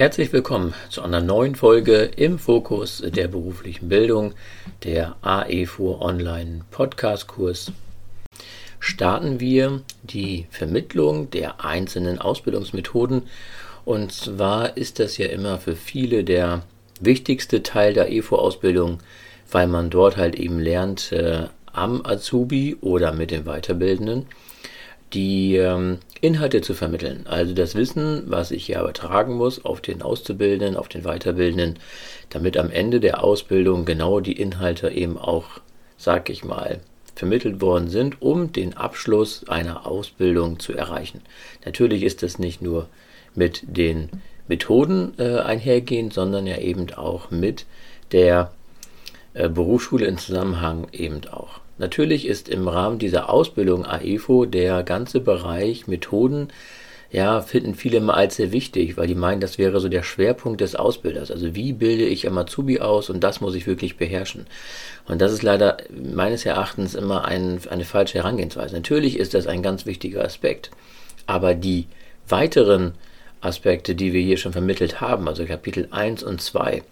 Herzlich willkommen zu einer neuen Folge im Fokus der beruflichen Bildung, der AE4 Online Podcast Kurs. Starten wir die Vermittlung der einzelnen Ausbildungsmethoden und zwar ist das ja immer für viele der wichtigste Teil der EFO-Ausbildung, weil man dort halt eben lernt, äh, am Azubi oder mit den Weiterbildenden die ähm, Inhalte zu vermitteln. Also das Wissen, was ich hier übertragen muss auf den Auszubildenden, auf den Weiterbildenden, damit am Ende der Ausbildung genau die Inhalte eben auch, sag ich mal, vermittelt worden sind, um den Abschluss einer Ausbildung zu erreichen. Natürlich ist das nicht nur mit den Methoden äh, einhergehend, sondern ja eben auch mit der Berufsschule in Zusammenhang eben auch. Natürlich ist im Rahmen dieser Ausbildung AEFO der ganze Bereich Methoden, ja, finden viele immer als sehr wichtig, weil die meinen, das wäre so der Schwerpunkt des Ausbilders. Also wie bilde ich am Azubi aus und das muss ich wirklich beherrschen. Und das ist leider meines Erachtens immer ein, eine falsche Herangehensweise. Natürlich ist das ein ganz wichtiger Aspekt, aber die weiteren Aspekte, die wir hier schon vermittelt haben, also Kapitel 1 und 2,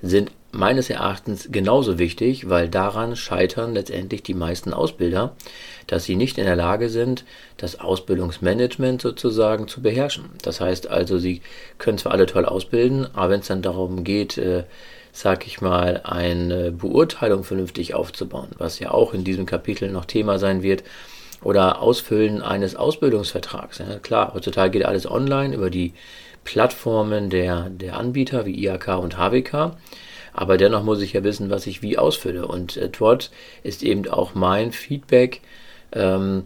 sind meines Erachtens genauso wichtig, weil daran scheitern letztendlich die meisten Ausbilder, dass sie nicht in der Lage sind, das Ausbildungsmanagement sozusagen zu beherrschen. Das heißt also, sie können zwar alle toll ausbilden, aber wenn es dann darum geht, äh, sag ich mal, eine Beurteilung vernünftig aufzubauen, was ja auch in diesem Kapitel noch Thema sein wird, oder Ausfüllen eines Ausbildungsvertrags. Ja, klar, heutzutage geht alles online über die Plattformen der, der Anbieter wie IHK und HWK. Aber dennoch muss ich ja wissen, was ich wie ausfülle. Und äh, dort ist eben auch mein Feedback, ähm,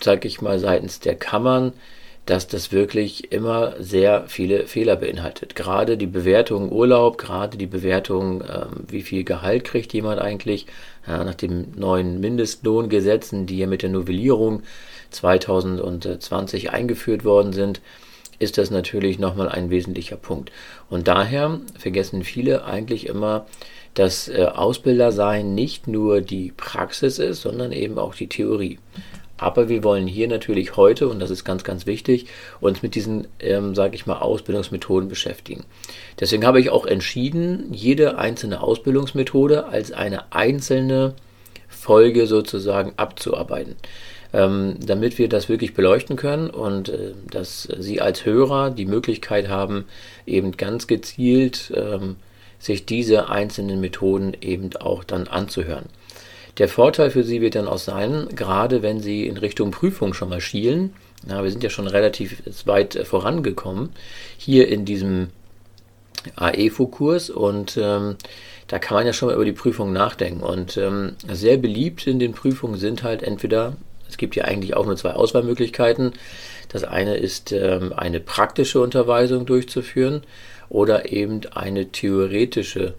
sage ich mal, seitens der Kammern, dass das wirklich immer sehr viele Fehler beinhaltet. Gerade die Bewertung Urlaub, gerade die Bewertung, ähm, wie viel Gehalt kriegt jemand eigentlich, ja, nach den neuen Mindestlohngesetzen, die ja mit der Novellierung 2020 eingeführt worden sind, ist das natürlich nochmal ein wesentlicher Punkt. Und daher vergessen viele eigentlich immer, dass äh, Ausbilder sein nicht nur die Praxis ist, sondern eben auch die Theorie. Aber wir wollen hier natürlich heute, und das ist ganz, ganz wichtig, uns mit diesen, ähm, sage ich mal, Ausbildungsmethoden beschäftigen. Deswegen habe ich auch entschieden, jede einzelne Ausbildungsmethode als eine einzelne Folge sozusagen abzuarbeiten, ähm, damit wir das wirklich beleuchten können und äh, dass Sie als Hörer die Möglichkeit haben, eben ganz gezielt ähm, sich diese einzelnen Methoden eben auch dann anzuhören. Der Vorteil für Sie wird dann auch sein, gerade wenn Sie in Richtung Prüfung schon mal schielen, ja, wir sind ja schon relativ weit äh, vorangekommen, hier in diesem AEFO-Kurs und ähm, da kann man ja schon mal über die Prüfung nachdenken. Und ähm, sehr beliebt in den Prüfungen sind halt entweder, es gibt ja eigentlich auch nur zwei Auswahlmöglichkeiten. Das eine ist ähm, eine praktische Unterweisung durchzuführen oder eben eine theoretische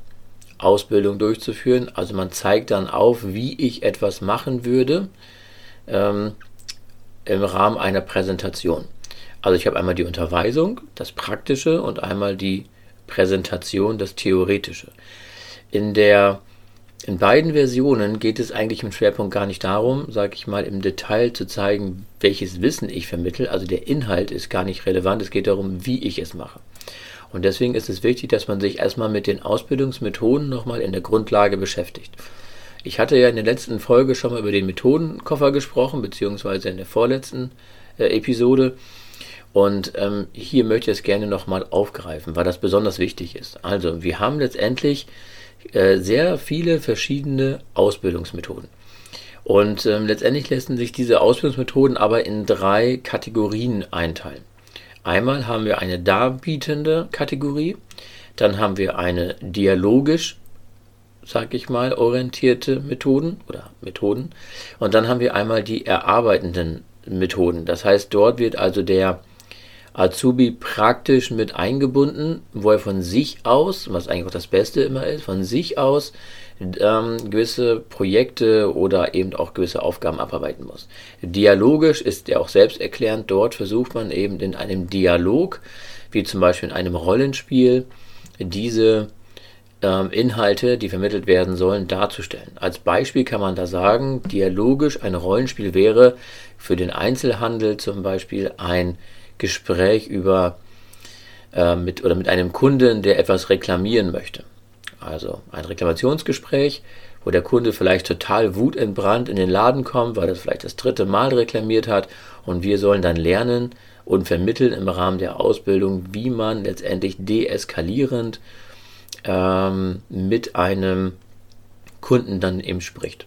Ausbildung durchzuführen. Also man zeigt dann auf, wie ich etwas machen würde ähm, im Rahmen einer Präsentation. Also ich habe einmal die Unterweisung, das Praktische und einmal die Präsentation, das Theoretische. In der in beiden Versionen geht es eigentlich im Schwerpunkt gar nicht darum, sage ich mal, im Detail zu zeigen, welches Wissen ich vermittle. Also der Inhalt ist gar nicht relevant. Es geht darum, wie ich es mache. Und deswegen ist es wichtig, dass man sich erstmal mit den Ausbildungsmethoden nochmal in der Grundlage beschäftigt. Ich hatte ja in der letzten Folge schon mal über den Methodenkoffer gesprochen, beziehungsweise in der vorletzten äh, Episode. Und ähm, hier möchte ich es gerne nochmal aufgreifen, weil das besonders wichtig ist. Also, wir haben letztendlich äh, sehr viele verschiedene Ausbildungsmethoden. Und ähm, letztendlich lassen sich diese Ausbildungsmethoden aber in drei Kategorien einteilen. Einmal haben wir eine darbietende Kategorie, dann haben wir eine dialogisch, sag ich mal, orientierte Methoden oder Methoden und dann haben wir einmal die erarbeitenden Methoden. Das heißt, dort wird also der Azubi praktisch mit eingebunden, wo er von sich aus, was eigentlich auch das Beste immer ist, von sich aus ähm, gewisse Projekte oder eben auch gewisse Aufgaben abarbeiten muss. Dialogisch ist ja auch selbsterklärend. Dort versucht man eben in einem Dialog, wie zum Beispiel in einem Rollenspiel, diese ähm, Inhalte, die vermittelt werden sollen, darzustellen. Als Beispiel kann man da sagen, dialogisch ein Rollenspiel wäre für den Einzelhandel zum Beispiel ein Gespräch über äh, mit, oder mit einem Kunden, der etwas reklamieren möchte. Also ein Reklamationsgespräch, wo der Kunde vielleicht total wutentbrannt in den Laden kommt, weil er vielleicht das dritte Mal reklamiert hat und wir sollen dann lernen und vermitteln im Rahmen der Ausbildung, wie man letztendlich deeskalierend ähm, mit einem Kunden dann eben spricht.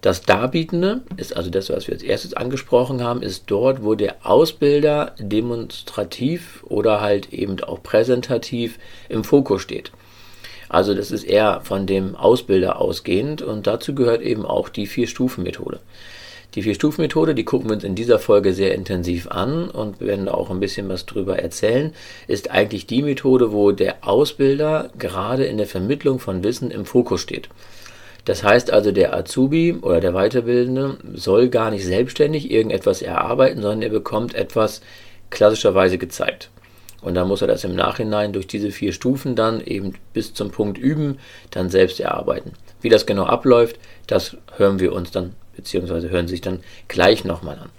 Das Darbietende ist also das, was wir als erstes angesprochen haben, ist dort, wo der Ausbilder demonstrativ oder halt eben auch präsentativ im Fokus steht. Also das ist eher von dem Ausbilder ausgehend und dazu gehört eben auch die Vier-Stufen-Methode. Die Vier-Stufen-Methode, die gucken wir uns in dieser Folge sehr intensiv an und werden auch ein bisschen was drüber erzählen, ist eigentlich die Methode, wo der Ausbilder gerade in der Vermittlung von Wissen im Fokus steht. Das heißt also, der Azubi oder der Weiterbildende soll gar nicht selbstständig irgendetwas erarbeiten, sondern er bekommt etwas klassischerweise gezeigt. Und dann muss er das im Nachhinein durch diese vier Stufen dann eben bis zum Punkt üben, dann selbst erarbeiten. Wie das genau abläuft, das hören wir uns dann, beziehungsweise hören sich dann gleich nochmal an.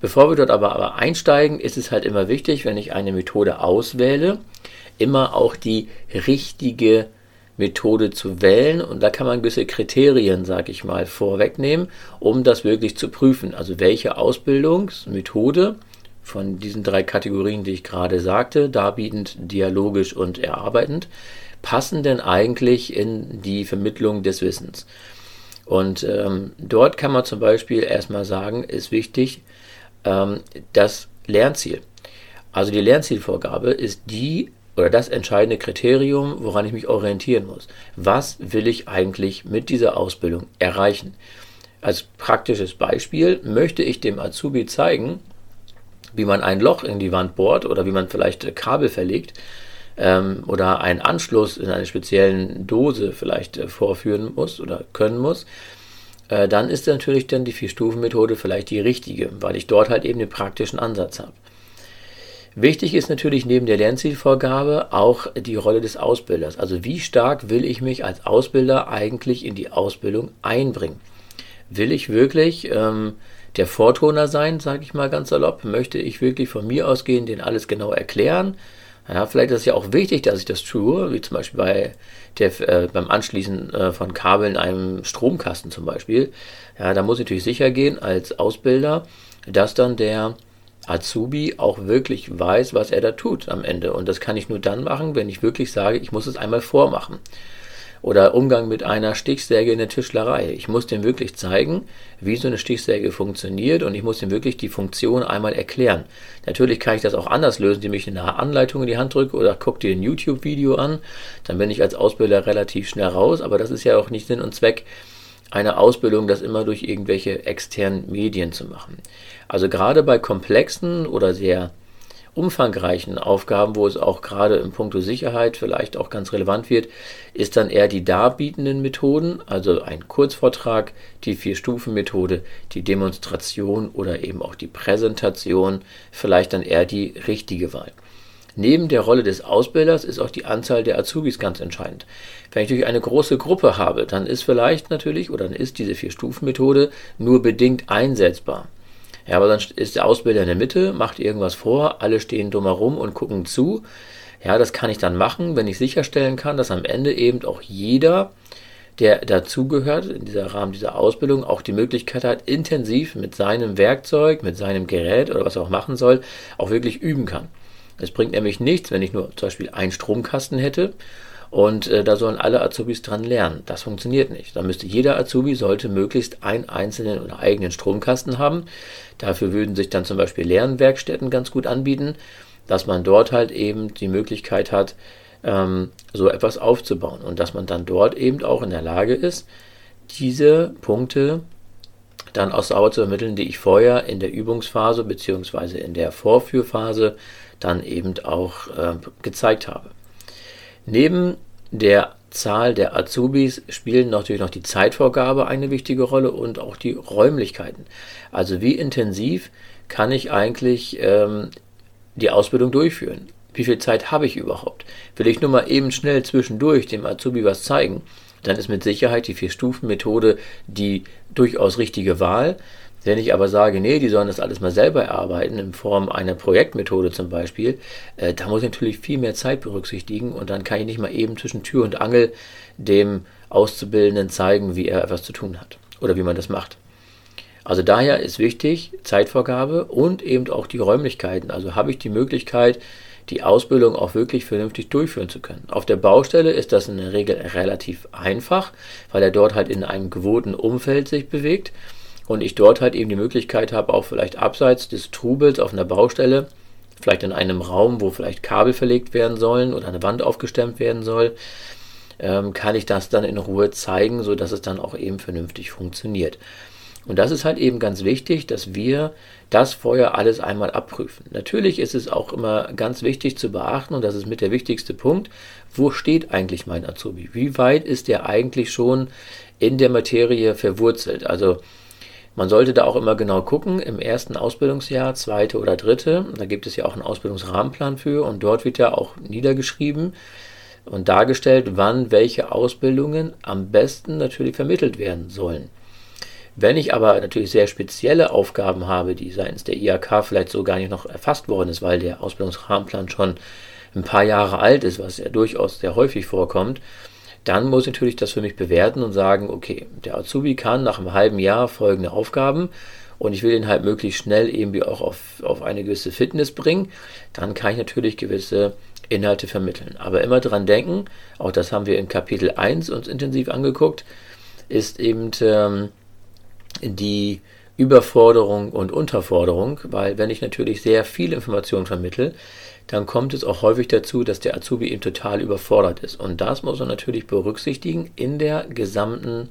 Bevor wir dort aber, aber einsteigen, ist es halt immer wichtig, wenn ich eine Methode auswähle, immer auch die richtige Methode zu wählen und da kann man gewisse Kriterien, sage ich mal, vorwegnehmen, um das wirklich zu prüfen. Also welche Ausbildungsmethode von diesen drei Kategorien, die ich gerade sagte, darbietend, dialogisch und erarbeitend, passen denn eigentlich in die Vermittlung des Wissens? Und ähm, dort kann man zum Beispiel erstmal sagen, ist wichtig ähm, das Lernziel. Also die Lernzielvorgabe ist die oder das entscheidende Kriterium, woran ich mich orientieren muss. Was will ich eigentlich mit dieser Ausbildung erreichen? Als praktisches Beispiel möchte ich dem Azubi zeigen, wie man ein Loch in die Wand bohrt oder wie man vielleicht Kabel verlegt ähm, oder einen Anschluss in einer speziellen Dose vielleicht äh, vorführen muss oder können muss, äh, dann ist natürlich dann die Vier-Stufen-Methode vielleicht die richtige, weil ich dort halt eben den praktischen Ansatz habe. Wichtig ist natürlich neben der Lernzielvorgabe auch die Rolle des Ausbilders. Also wie stark will ich mich als Ausbilder eigentlich in die Ausbildung einbringen? Will ich wirklich ähm, der Vortoner sein, sage ich mal ganz salopp? Möchte ich wirklich von mir ausgehen, den alles genau erklären? Ja, vielleicht ist es ja auch wichtig, dass ich das tue, wie zum Beispiel bei der, äh, beim Anschließen äh, von Kabeln einem Stromkasten zum Beispiel. Ja, da muss ich natürlich sicher gehen als Ausbilder, dass dann der Azubi auch wirklich weiß, was er da tut am Ende. Und das kann ich nur dann machen, wenn ich wirklich sage, ich muss es einmal vormachen. Oder Umgang mit einer Stichsäge in der Tischlerei. Ich muss dem wirklich zeigen, wie so eine Stichsäge funktioniert und ich muss dem wirklich die Funktion einmal erklären. Natürlich kann ich das auch anders lösen, indem ich eine Anleitung in die Hand drücke oder guck dir ein YouTube-Video an. Dann bin ich als Ausbilder relativ schnell raus, aber das ist ja auch nicht Sinn und Zweck einer Ausbildung, das immer durch irgendwelche externen Medien zu machen. Also gerade bei komplexen oder sehr umfangreichen Aufgaben, wo es auch gerade im Punkto Sicherheit vielleicht auch ganz relevant wird, ist dann eher die darbietenden Methoden, also ein Kurzvortrag, die Vier-Stufen-Methode, die Demonstration oder eben auch die Präsentation, vielleicht dann eher die richtige Wahl. Neben der Rolle des Ausbilders ist auch die Anzahl der Azubis ganz entscheidend. Wenn ich natürlich eine große Gruppe habe, dann ist vielleicht natürlich oder dann ist diese Vier-Stufen-Methode nur bedingt einsetzbar. Ja, aber dann ist der Ausbilder in der Mitte, macht irgendwas vor, alle stehen drumherum und gucken zu. Ja, das kann ich dann machen, wenn ich sicherstellen kann, dass am Ende eben auch jeder, der dazugehört, in dieser Rahmen dieser Ausbildung, auch die Möglichkeit hat, intensiv mit seinem Werkzeug, mit seinem Gerät oder was er auch machen soll, auch wirklich üben kann. Es bringt nämlich nichts, wenn ich nur zum Beispiel einen Stromkasten hätte und äh, da sollen alle Azubis dran lernen. Das funktioniert nicht. Da müsste jeder Azubi sollte möglichst einen einzelnen oder eigenen Stromkasten haben. Dafür würden sich dann zum Beispiel Lernwerkstätten ganz gut anbieten, dass man dort halt eben die Möglichkeit hat, ähm, so etwas aufzubauen und dass man dann dort eben auch in der Lage ist, diese Punkte dann auch sauber zu ermitteln, die ich vorher in der Übungsphase bzw. in der Vorführphase dann eben auch äh, gezeigt habe. Neben der Zahl der Azubis spielen natürlich noch die Zeitvorgabe eine wichtige Rolle und auch die Räumlichkeiten. Also wie intensiv kann ich eigentlich ähm, die Ausbildung durchführen? Wie viel Zeit habe ich überhaupt? Will ich nur mal eben schnell zwischendurch dem Azubi was zeigen, dann ist mit Sicherheit die Vier-Stufen-Methode die durchaus richtige Wahl. Wenn ich aber sage, nee, die sollen das alles mal selber erarbeiten, in Form einer Projektmethode zum Beispiel, äh, da muss ich natürlich viel mehr Zeit berücksichtigen und dann kann ich nicht mal eben zwischen Tür und Angel dem Auszubildenden zeigen, wie er etwas zu tun hat oder wie man das macht. Also daher ist wichtig Zeitvorgabe und eben auch die Räumlichkeiten. Also habe ich die Möglichkeit, die Ausbildung auch wirklich vernünftig durchführen zu können. Auf der Baustelle ist das in der Regel relativ einfach, weil er dort halt in einem gewohnten Umfeld sich bewegt und ich dort halt eben die Möglichkeit habe, auch vielleicht abseits des Trubels auf einer Baustelle, vielleicht in einem Raum, wo vielleicht Kabel verlegt werden sollen oder eine Wand aufgestemmt werden soll, ähm, kann ich das dann in Ruhe zeigen, sodass es dann auch eben vernünftig funktioniert. Und das ist halt eben ganz wichtig, dass wir das vorher alles einmal abprüfen. Natürlich ist es auch immer ganz wichtig zu beachten, und das ist mit der wichtigste Punkt, wo steht eigentlich mein Azubi? Wie weit ist der eigentlich schon in der Materie verwurzelt? Also man sollte da auch immer genau gucken, im ersten Ausbildungsjahr, zweite oder dritte, da gibt es ja auch einen Ausbildungsrahmenplan für und dort wird ja auch niedergeschrieben und dargestellt, wann welche Ausbildungen am besten natürlich vermittelt werden sollen. Wenn ich aber natürlich sehr spezielle Aufgaben habe, die seitens der IHK vielleicht so gar nicht noch erfasst worden ist, weil der Ausbildungsrahmenplan schon ein paar Jahre alt ist, was ja durchaus sehr häufig vorkommt, dann muss ich natürlich das für mich bewerten und sagen, okay, der Azubi kann nach einem halben Jahr folgende Aufgaben und ich will ihn halt möglichst schnell irgendwie auch auf, auf eine gewisse Fitness bringen, dann kann ich natürlich gewisse Inhalte vermitteln. Aber immer dran denken, auch das haben wir in Kapitel 1 uns intensiv angeguckt, ist eben ähm, die Überforderung und Unterforderung, weil wenn ich natürlich sehr viel Information vermittle, dann kommt es auch häufig dazu, dass der Azubi eben total überfordert ist. Und das muss man natürlich berücksichtigen in der gesamten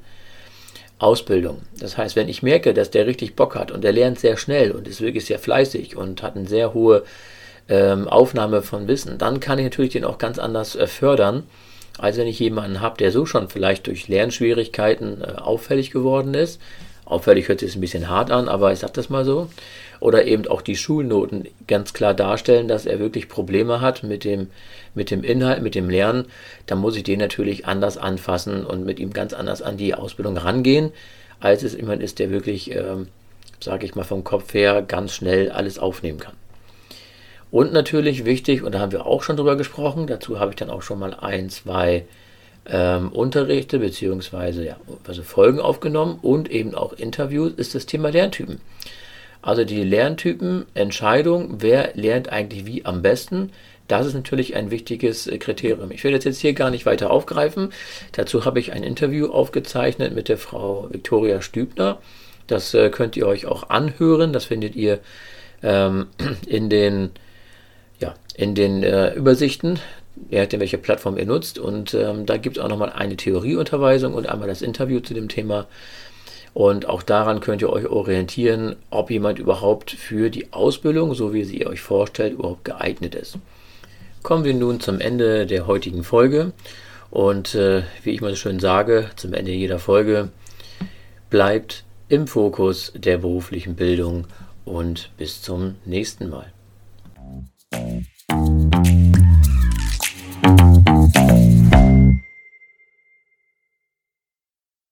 Ausbildung. Das heißt, wenn ich merke, dass der richtig Bock hat und der lernt sehr schnell und ist wirklich sehr fleißig und hat eine sehr hohe ähm, Aufnahme von Wissen, dann kann ich natürlich den auch ganz anders äh, fördern, als wenn ich jemanden habe, der so schon vielleicht durch Lernschwierigkeiten äh, auffällig geworden ist. Auffällig hört sich ein bisschen hart an, aber ich sage das mal so oder eben auch die Schulnoten ganz klar darstellen, dass er wirklich Probleme hat mit dem, mit dem Inhalt, mit dem Lernen, dann muss ich den natürlich anders anfassen und mit ihm ganz anders an die Ausbildung rangehen, als es jemand ist, der wirklich, ähm, sage ich mal, vom Kopf her ganz schnell alles aufnehmen kann. Und natürlich wichtig, und da haben wir auch schon drüber gesprochen, dazu habe ich dann auch schon mal ein, zwei ähm, Unterrichte bzw. Ja, also Folgen aufgenommen und eben auch Interviews, ist das Thema Lerntypen. Also die Lerntypen, Entscheidung, wer lernt eigentlich wie am besten, das ist natürlich ein wichtiges äh, Kriterium. Ich werde das jetzt hier gar nicht weiter aufgreifen. Dazu habe ich ein Interview aufgezeichnet mit der Frau Viktoria Stübner. Das äh, könnt ihr euch auch anhören. Das findet ihr ähm, in den, ja, in den äh, Übersichten, je nachdem, welche Plattform ihr nutzt. Und ähm, da gibt es auch nochmal eine Theorieunterweisung und einmal das Interview zu dem Thema. Und auch daran könnt ihr euch orientieren, ob jemand überhaupt für die Ausbildung, so wie sie ihr euch vorstellt, überhaupt geeignet ist. Kommen wir nun zum Ende der heutigen Folge. Und äh, wie ich mal so schön sage, zum Ende jeder Folge, bleibt im Fokus der beruflichen Bildung und bis zum nächsten Mal.